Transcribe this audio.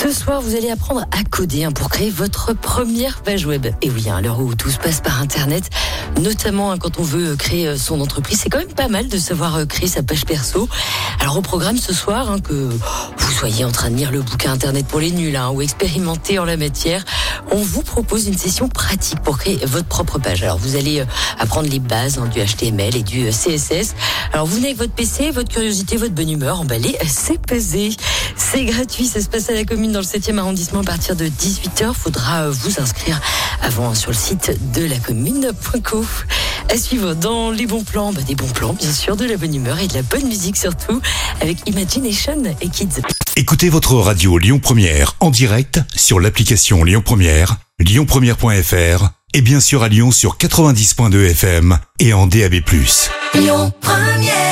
Ce soir, vous allez apprendre à coder hein, pour créer votre première page web. Et oui, hein, à l'heure où tout se passe par Internet, notamment hein, quand on veut créer euh, son entreprise, c'est quand même pas mal de savoir euh, créer sa page perso. Alors au programme ce soir, hein, que vous soyez en train de lire le bouquin Internet pour les nuls hein, ou expérimenter en la matière, on vous propose une session pratique pour créer votre propre page. Alors vous allez euh, apprendre les bases hein, du HTML et du CSS. Alors vous venez avec votre PC, votre curiosité, votre bonne humeur, emballé, c'est pesé. C'est gratuit, ça se passe à la commune dans le 7e arrondissement à partir de 18h. Faudra euh, vous inscrire avant sur le site de la commune.co. À suivre dans les bons plans, bah, des bons plans bien sûr, de la bonne humeur et de la bonne musique surtout avec Imagination et Kids. Écoutez votre radio Lyon Première en direct sur l'application Lyon Première, lyonpremière.fr et bien sûr à Lyon sur 90.2 FM et en DAB+. Lyon Première.